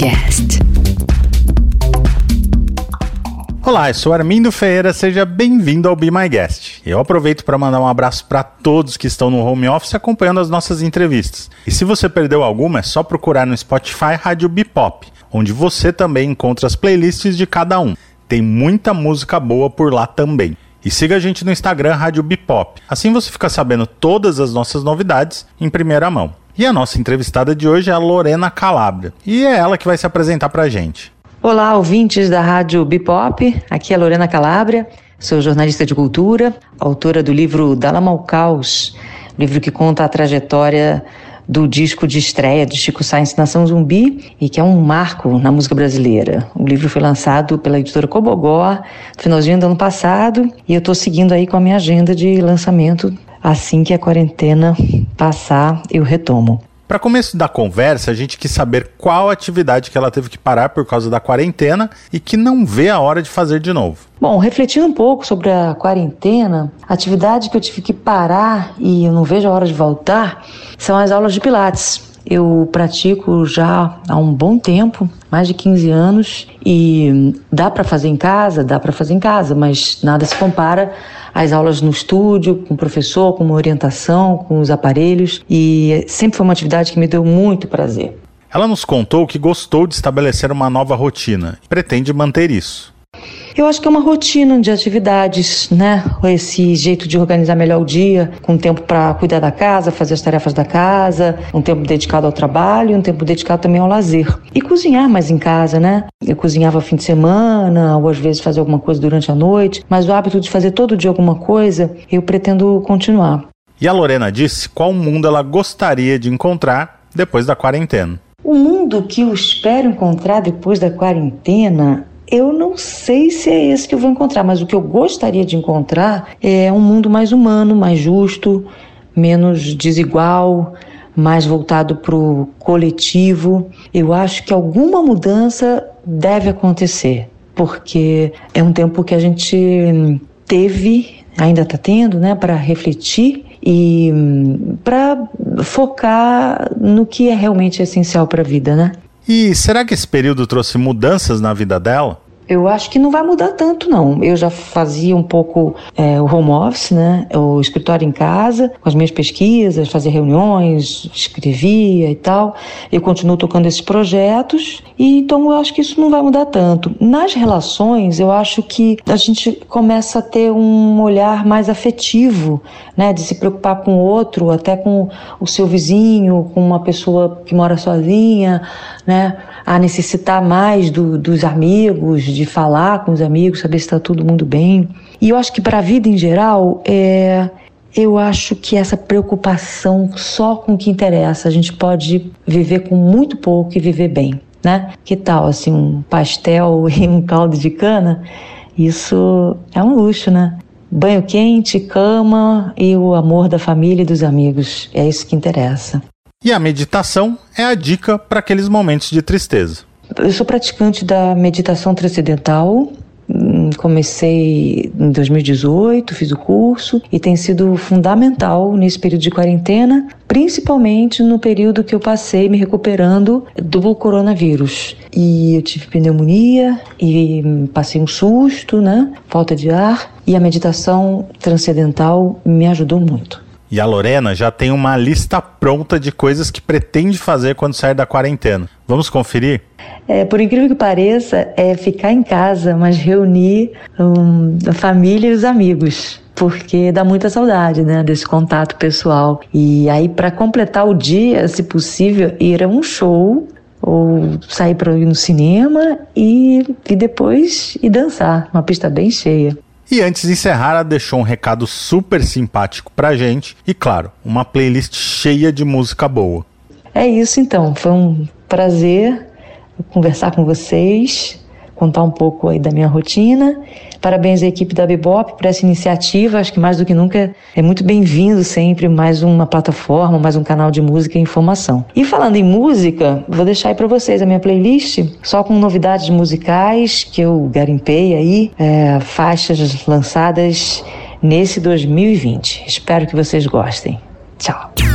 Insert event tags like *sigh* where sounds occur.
Podcast. Olá, eu sou Armindo Ferreira, seja bem-vindo ao Be My Guest. Eu aproveito para mandar um abraço para todos que estão no home office acompanhando as nossas entrevistas. E se você perdeu alguma, é só procurar no Spotify Rádio Bipop, onde você também encontra as playlists de cada um. Tem muita música boa por lá também. E siga a gente no Instagram Rádio Bipop. Assim você fica sabendo todas as nossas novidades em primeira mão. E a nossa entrevistada de hoje é a Lorena Calabria. E é ela que vai se apresentar para a gente. Olá, ouvintes da Rádio Bipop. Aqui é Lorena Calabria, sou jornalista de cultura, autora do livro Dalama ao Caos, livro que conta a trajetória do disco de estreia de Chico Sainz Nação Zumbi e que é um marco na música brasileira. O livro foi lançado pela editora Cobogó no finalzinho do ano passado e eu estou seguindo aí com a minha agenda de lançamento. Assim que a quarentena passar, eu retomo. Para começo da conversa, a gente quis saber qual atividade que ela teve que parar por causa da quarentena e que não vê a hora de fazer de novo. Bom, refletindo um pouco sobre a quarentena, a atividade que eu tive que parar e eu não vejo a hora de voltar são as aulas de Pilates. Eu pratico já há um bom tempo, mais de 15 anos, e dá para fazer em casa, dá para fazer em casa, mas nada se compara às aulas no estúdio, com o professor, com uma orientação, com os aparelhos, e sempre foi uma atividade que me deu muito prazer. Ela nos contou que gostou de estabelecer uma nova rotina e pretende manter isso. Eu acho que é uma rotina de atividades, né? Esse jeito de organizar melhor o dia, com tempo para cuidar da casa, fazer as tarefas da casa, um tempo dedicado ao trabalho, um tempo dedicado também ao lazer. E cozinhar mais em casa, né? Eu cozinhava fim de semana, ou às vezes fazer alguma coisa durante a noite, mas o hábito de fazer todo dia alguma coisa, eu pretendo continuar. E a Lorena disse qual mundo ela gostaria de encontrar depois da quarentena. O mundo que eu espero encontrar depois da quarentena eu não sei se é esse que eu vou encontrar, mas o que eu gostaria de encontrar é um mundo mais humano, mais justo, menos desigual, mais voltado para o coletivo. Eu acho que alguma mudança deve acontecer, porque é um tempo que a gente teve, ainda está tendo, né, para refletir e para focar no que é realmente essencial para a vida, né? E será que esse período trouxe mudanças na vida dela? Eu acho que não vai mudar tanto, não. Eu já fazia um pouco é, o home office, né? O escritório em casa, com as minhas pesquisas, fazia reuniões, escrevia e tal. Eu continuo tocando esses projetos, e então eu acho que isso não vai mudar tanto. Nas relações, eu acho que a gente começa a ter um olhar mais afetivo, né? De se preocupar com o outro, até com o seu vizinho, com uma pessoa que mora sozinha, né? A necessitar mais do, dos amigos, de falar com os amigos, saber se está todo mundo bem. E eu acho que para a vida em geral, é, eu acho que essa preocupação só com o que interessa, a gente pode viver com muito pouco e viver bem, né? Que tal assim um pastel *laughs* e um caldo de cana? Isso é um luxo, né? Banho quente, cama e o amor da família e dos amigos. É isso que interessa. E a meditação é a dica para aqueles momentos de tristeza. Eu sou praticante da meditação transcendental. Hum, comecei em 2018, fiz o curso e tem sido fundamental nesse período de quarentena, principalmente no período que eu passei me recuperando do coronavírus. E eu tive pneumonia e passei um susto, né? Falta de ar. E a meditação transcendental me ajudou muito. E a Lorena já tem uma lista pronta de coisas que pretende fazer quando sair da quarentena. Vamos conferir? É, por incrível que pareça, é ficar em casa, mas reunir um, a família e os amigos porque dá muita saudade, né, desse contato pessoal. E aí para completar o dia, se possível, ir a um show ou sair para ir no cinema e, e depois ir dançar, uma pista bem cheia. E antes de encerrar, ela deixou um recado super simpático pra gente e, claro, uma playlist cheia de música boa. É isso então, foi um prazer conversar com vocês, contar um pouco aí da minha rotina. Parabéns à equipe da Bebop por essa iniciativa. Acho que mais do que nunca é muito bem-vindo sempre mais uma plataforma, mais um canal de música e informação. E falando em música, vou deixar aí para vocês a minha playlist só com novidades musicais que eu garimpei aí, é, faixas lançadas nesse 2020. Espero que vocês gostem. Tchau.